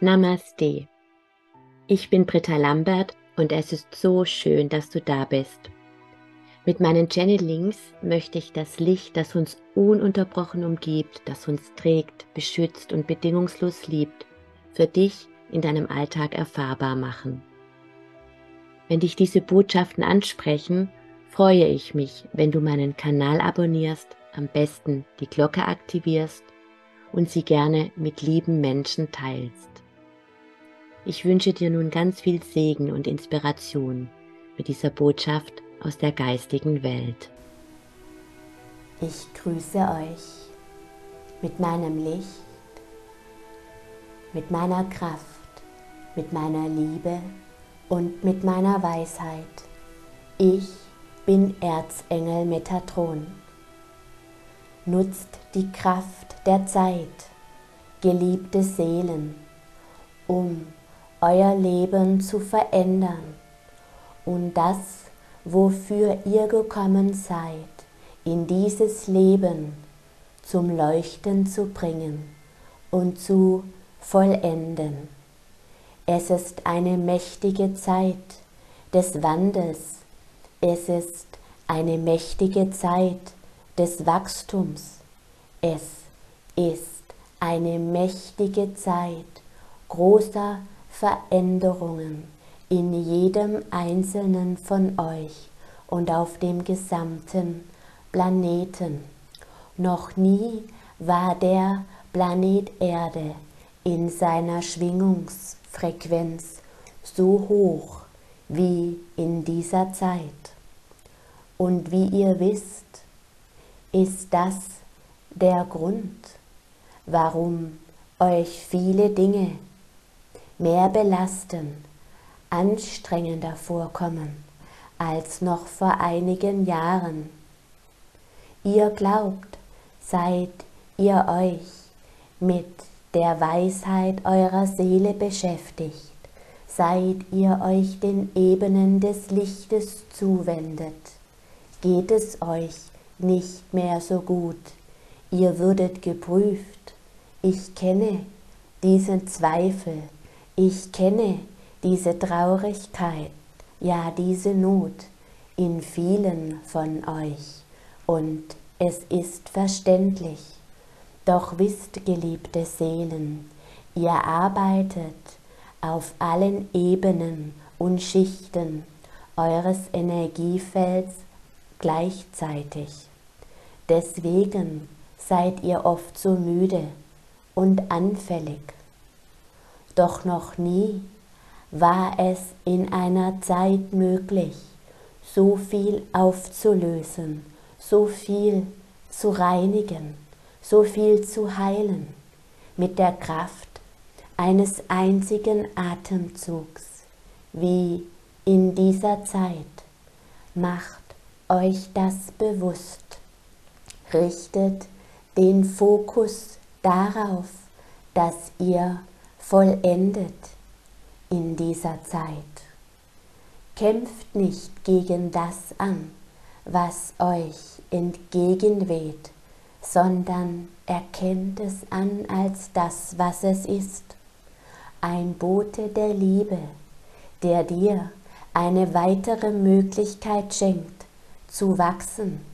Namaste. Ich bin Britta Lambert und es ist so schön, dass du da bist. Mit meinen Channelings möchte ich das Licht, das uns ununterbrochen umgibt, das uns trägt, beschützt und bedingungslos liebt, für dich in deinem Alltag erfahrbar machen. Wenn dich diese Botschaften ansprechen, freue ich mich, wenn du meinen Kanal abonnierst, am besten die Glocke aktivierst und sie gerne mit lieben Menschen teilst. Ich wünsche dir nun ganz viel Segen und Inspiration mit dieser Botschaft aus der geistigen Welt. Ich grüße euch mit meinem Licht, mit meiner Kraft, mit meiner Liebe und mit meiner Weisheit. Ich bin Erzengel Metatron. Nutzt die Kraft der Zeit, geliebte Seelen, um euer Leben zu verändern und das, wofür ihr gekommen seid, in dieses Leben zum Leuchten zu bringen und zu vollenden. Es ist eine mächtige Zeit des Wandels. Es ist eine mächtige Zeit des Wachstums. Es ist eine mächtige Zeit großer Veränderungen in jedem einzelnen von euch und auf dem gesamten Planeten. Noch nie war der Planet Erde in seiner Schwingungsfrequenz so hoch wie in dieser Zeit. Und wie ihr wisst, ist das der Grund, warum euch viele Dinge mehr belasten, anstrengender vorkommen als noch vor einigen Jahren. Ihr glaubt, seid ihr euch mit der Weisheit eurer Seele beschäftigt, seid ihr euch den Ebenen des Lichtes zuwendet, geht es euch nicht mehr so gut, ihr würdet geprüft, ich kenne diesen Zweifel, ich kenne diese Traurigkeit, ja diese Not in vielen von euch und es ist verständlich. Doch wisst, geliebte Seelen, ihr arbeitet auf allen Ebenen und Schichten eures Energiefelds gleichzeitig. Deswegen seid ihr oft so müde und anfällig doch noch nie war es in einer Zeit möglich, so viel aufzulösen, so viel zu reinigen, so viel zu heilen mit der Kraft eines einzigen Atemzugs wie in dieser Zeit. Macht euch das bewusst. Richtet den Fokus darauf, dass ihr vollendet in dieser Zeit. Kämpft nicht gegen das an, was euch entgegenweht, sondern erkennt es an als das, was es ist. Ein Bote der Liebe, der dir eine weitere Möglichkeit schenkt, zu wachsen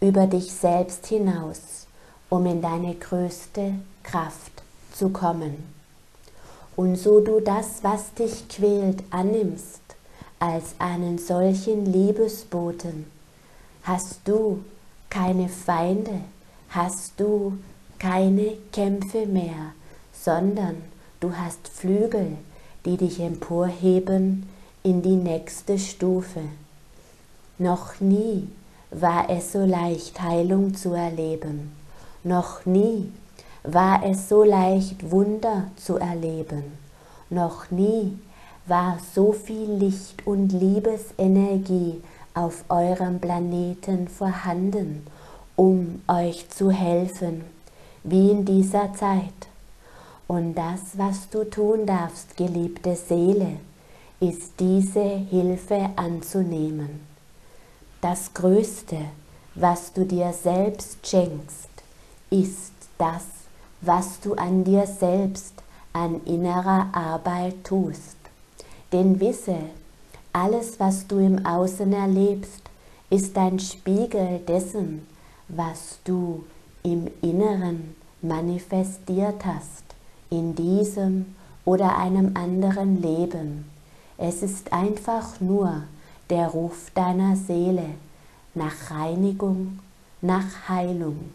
über dich selbst hinaus, um in deine größte Kraft zu kommen. Und so du das, was dich quält, annimmst als einen solchen Liebesboten, hast du keine Feinde, hast du keine Kämpfe mehr, sondern du hast Flügel, die dich emporheben in die nächste Stufe. Noch nie war es so leicht, Heilung zu erleben. Noch nie war es so leicht, Wunder zu erleben. Noch nie war so viel Licht und Liebesenergie auf eurem Planeten vorhanden, um euch zu helfen, wie in dieser Zeit. Und das, was du tun darfst, geliebte Seele, ist diese Hilfe anzunehmen. Das Größte, was du dir selbst schenkst, ist das, was du an dir selbst an innerer Arbeit tust. Denn wisse, alles, was du im Außen erlebst, ist ein Spiegel dessen, was du im Inneren manifestiert hast, in diesem oder einem anderen Leben. Es ist einfach nur der Ruf deiner Seele nach Reinigung, nach Heilung.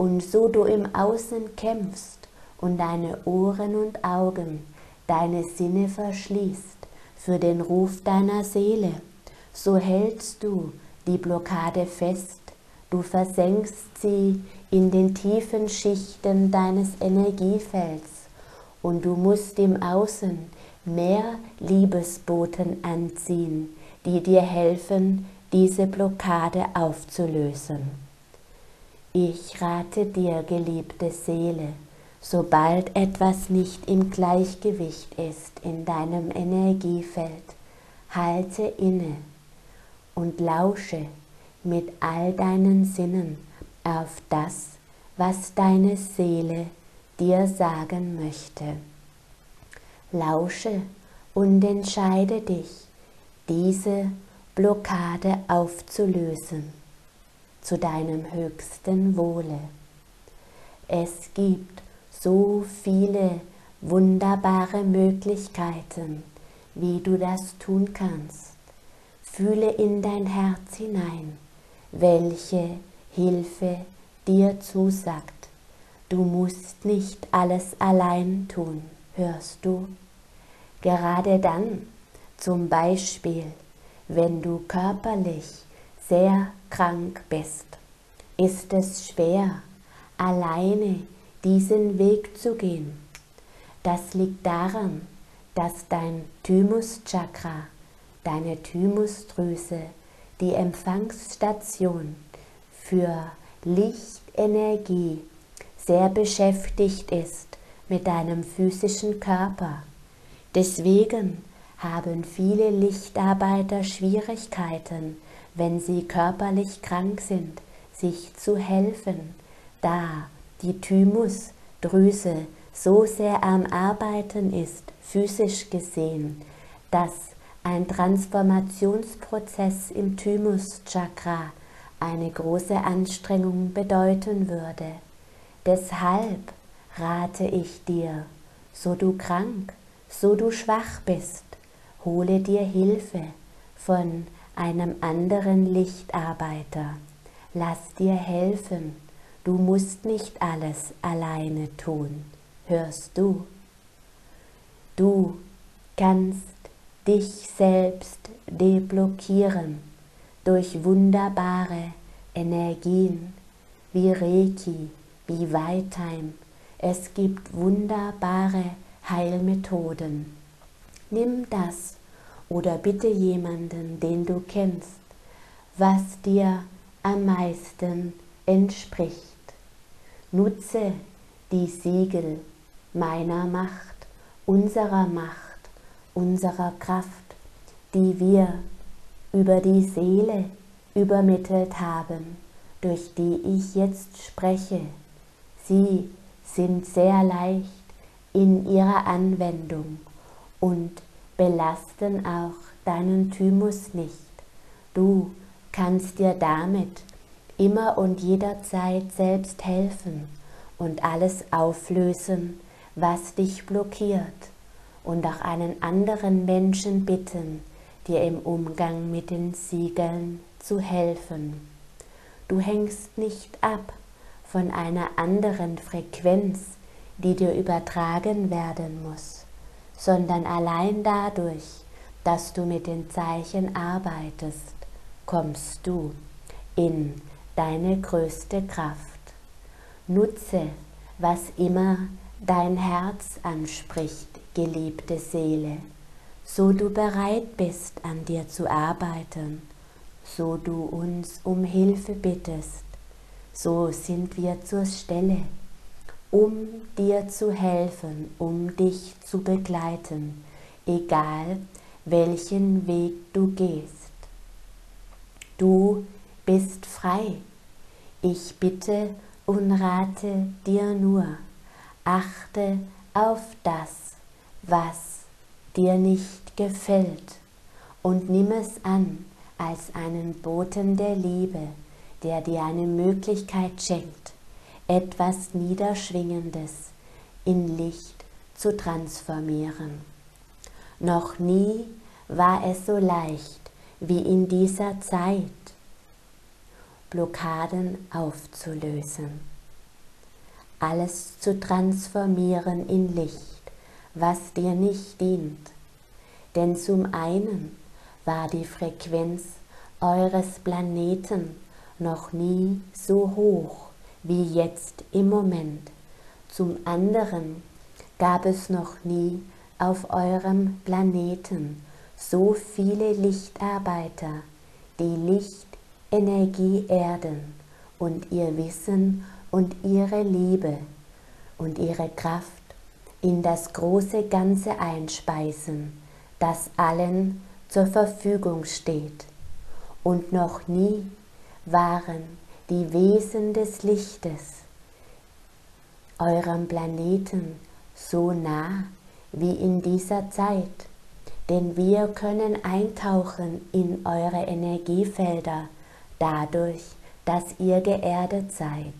Und so du im Außen kämpfst und deine Ohren und Augen, deine Sinne verschließt für den Ruf deiner Seele, so hältst du die Blockade fest, du versenkst sie in den tiefen Schichten deines Energiefelds und du musst im Außen mehr Liebesboten anziehen, die dir helfen, diese Blockade aufzulösen. Ich rate dir, geliebte Seele, sobald etwas nicht im Gleichgewicht ist in deinem Energiefeld, halte inne und lausche mit all deinen Sinnen auf das, was deine Seele dir sagen möchte. Lausche und entscheide dich, diese Blockade aufzulösen zu deinem höchsten Wohle. Es gibt so viele wunderbare Möglichkeiten, wie du das tun kannst. Fühle in dein Herz hinein, welche Hilfe dir zusagt. Du musst nicht alles allein tun, hörst du? Gerade dann, zum Beispiel, wenn du körperlich sehr krank bist, ist es schwer, alleine diesen Weg zu gehen. Das liegt daran, dass dein Thymuschakra, deine Thymusdrüse, die Empfangsstation für Lichtenergie sehr beschäftigt ist mit deinem physischen Körper. Deswegen haben viele Lichtarbeiter Schwierigkeiten, wenn sie körperlich krank sind, sich zu helfen, da die Thymusdrüse so sehr am Arbeiten ist, physisch gesehen, dass ein Transformationsprozess im Thymuschakra eine große Anstrengung bedeuten würde. Deshalb rate ich dir, so du krank, so du schwach bist, hole dir Hilfe von einem anderen Lichtarbeiter. Lass dir helfen, du musst nicht alles alleine tun, hörst du? Du kannst dich selbst deblockieren durch wunderbare Energien wie Reiki, wie Weitime. Es gibt wunderbare Heilmethoden. Nimm das oder bitte jemanden, den du kennst, was dir am meisten entspricht. Nutze die Siegel meiner Macht, unserer Macht, unserer Kraft, die wir über die Seele übermittelt haben, durch die ich jetzt spreche Sie sind sehr leicht in ihrer Anwendung und belasten auch deinen Thymus nicht. Du kannst dir damit immer und jederzeit selbst helfen und alles auflösen, was dich blockiert und auch einen anderen Menschen bitten, dir im Umgang mit den Siegeln zu helfen. Du hängst nicht ab von einer anderen Frequenz, die dir übertragen werden muss, sondern allein dadurch, dass du mit den Zeichen arbeitest, kommst du in deine größte Kraft. Nutze, was immer dein Herz anspricht, geliebte Seele, so du bereit bist, an dir zu arbeiten, so du uns um Hilfe bittest, so sind wir zur Stelle, um dir zu helfen, um dich zu begleiten, egal welchen Weg du gehst. Du bist frei. Ich bitte und rate dir nur, achte auf das, was dir nicht gefällt und nimm es an als einen Boten der Liebe, der dir eine Möglichkeit schenkt, etwas Niederschwingendes in Licht zu transformieren. Noch nie war es so leicht wie in dieser Zeit, Blockaden aufzulösen, alles zu transformieren in Licht, was dir nicht dient. Denn zum einen war die Frequenz eures Planeten noch nie so hoch wie jetzt im Moment. Zum anderen gab es noch nie auf eurem Planeten so viele Lichtarbeiter, die Lichtenergie erden und ihr Wissen und ihre Liebe und ihre Kraft in das große Ganze einspeisen, das allen zur Verfügung steht. Und noch nie waren die Wesen des Lichtes eurem Planeten so nah wie in dieser Zeit, denn wir können eintauchen in eure Energiefelder dadurch, dass ihr geerdet seid.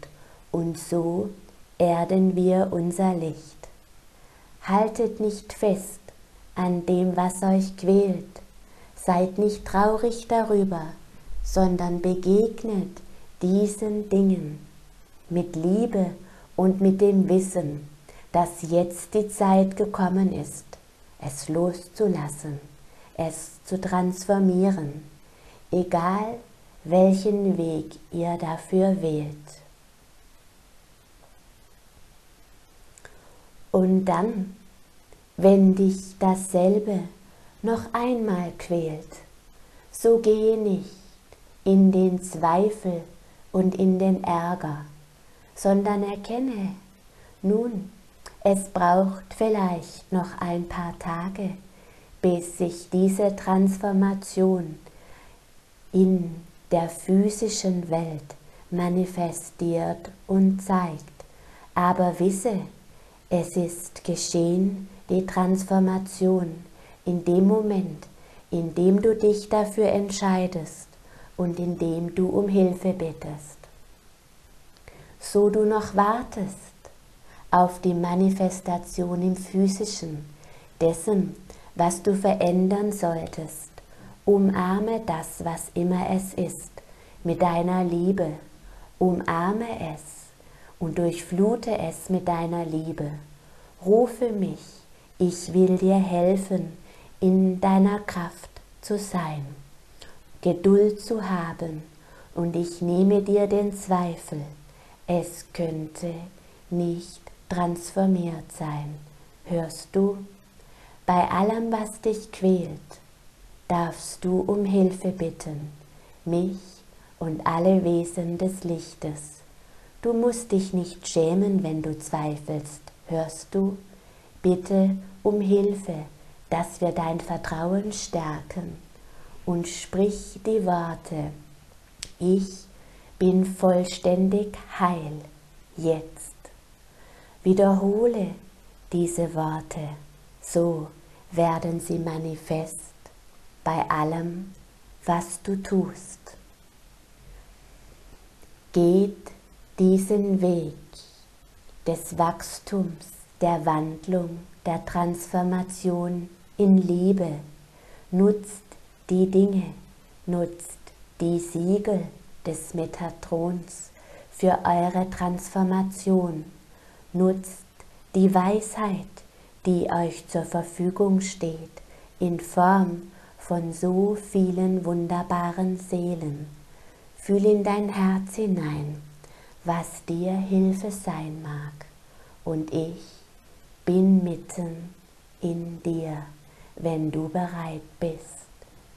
Und so erden wir unser Licht. Haltet nicht fest an dem, was euch quält, seid nicht traurig darüber, sondern begegnet diesen Dingen mit Liebe und mit dem Wissen, dass jetzt die Zeit gekommen ist, es loszulassen, es zu transformieren, egal welchen Weg ihr dafür wählt. Und dann, wenn dich dasselbe noch einmal quält, so gehe nicht in den Zweifel und in den Ärger, sondern erkenne, nun, es braucht vielleicht noch ein paar Tage, bis sich diese Transformation in der physischen Welt manifestiert und zeigt. Aber wisse, es ist geschehen, die Transformation, in dem Moment, in dem du dich dafür entscheidest, und indem du um Hilfe bittest. So du noch wartest auf die Manifestation im physischen, dessen, was du verändern solltest, umarme das, was immer es ist, mit deiner Liebe, umarme es und durchflute es mit deiner Liebe. Rufe mich, ich will dir helfen, in deiner Kraft zu sein. Geduld zu haben und ich nehme dir den Zweifel, es könnte nicht transformiert sein. Hörst du? Bei allem, was dich quält, darfst du um Hilfe bitten, mich und alle Wesen des Lichtes. Du musst dich nicht schämen, wenn du zweifelst. Hörst du? Bitte um Hilfe, dass wir dein Vertrauen stärken und sprich die Worte, ich bin vollständig heil jetzt. Wiederhole diese Worte, so werden sie manifest bei allem, was du tust. Geht diesen Weg des Wachstums, der Wandlung, der Transformation in Liebe, nutzt die Dinge, nutzt die Siegel des Metatrons für eure Transformation, nutzt die Weisheit, die euch zur Verfügung steht, in Form von so vielen wunderbaren Seelen. Fühl in dein Herz hinein, was dir Hilfe sein mag, und ich bin mitten in dir, wenn du bereit bist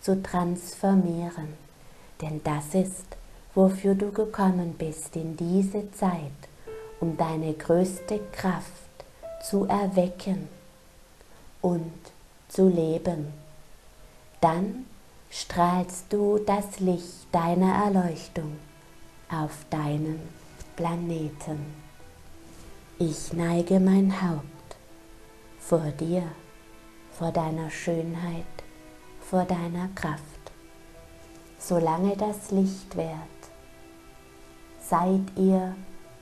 zu transformieren. Denn das ist, wofür du gekommen bist in diese Zeit, um deine größte Kraft zu erwecken und zu leben. Dann strahlst du das Licht deiner Erleuchtung auf deinen Planeten. Ich neige mein Haupt vor dir, vor deiner Schönheit, vor deiner Kraft. Solange das Licht währt, seid ihr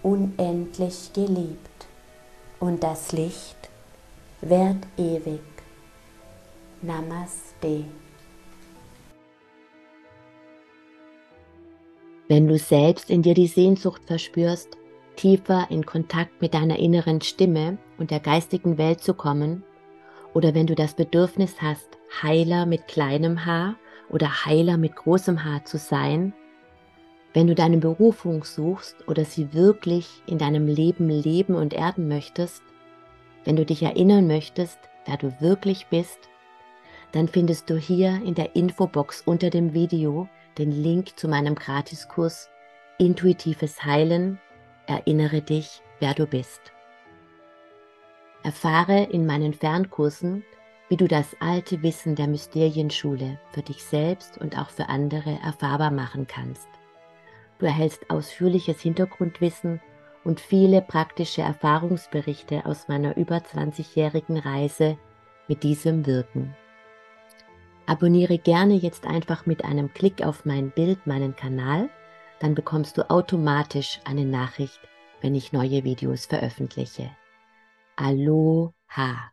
unendlich geliebt und das Licht währt ewig. Namaste. Wenn du selbst in dir die Sehnsucht verspürst, tiefer in Kontakt mit deiner inneren Stimme und der geistigen Welt zu kommen, oder wenn du das Bedürfnis hast, Heiler mit kleinem Haar oder Heiler mit großem Haar zu sein, wenn du deine Berufung suchst oder sie wirklich in deinem Leben leben und erden möchtest, wenn du dich erinnern möchtest, wer du wirklich bist, dann findest du hier in der Infobox unter dem Video den Link zu meinem Gratiskurs Intuitives Heilen Erinnere dich, wer du bist. Erfahre in meinen Fernkursen, wie du das alte Wissen der Mysterienschule für dich selbst und auch für andere erfahrbar machen kannst. Du erhältst ausführliches Hintergrundwissen und viele praktische Erfahrungsberichte aus meiner über 20-jährigen Reise mit diesem Wirken. Abonniere gerne jetzt einfach mit einem Klick auf mein Bild meinen Kanal dann bekommst du automatisch eine Nachricht, wenn ich neue Videos veröffentliche. Aloha!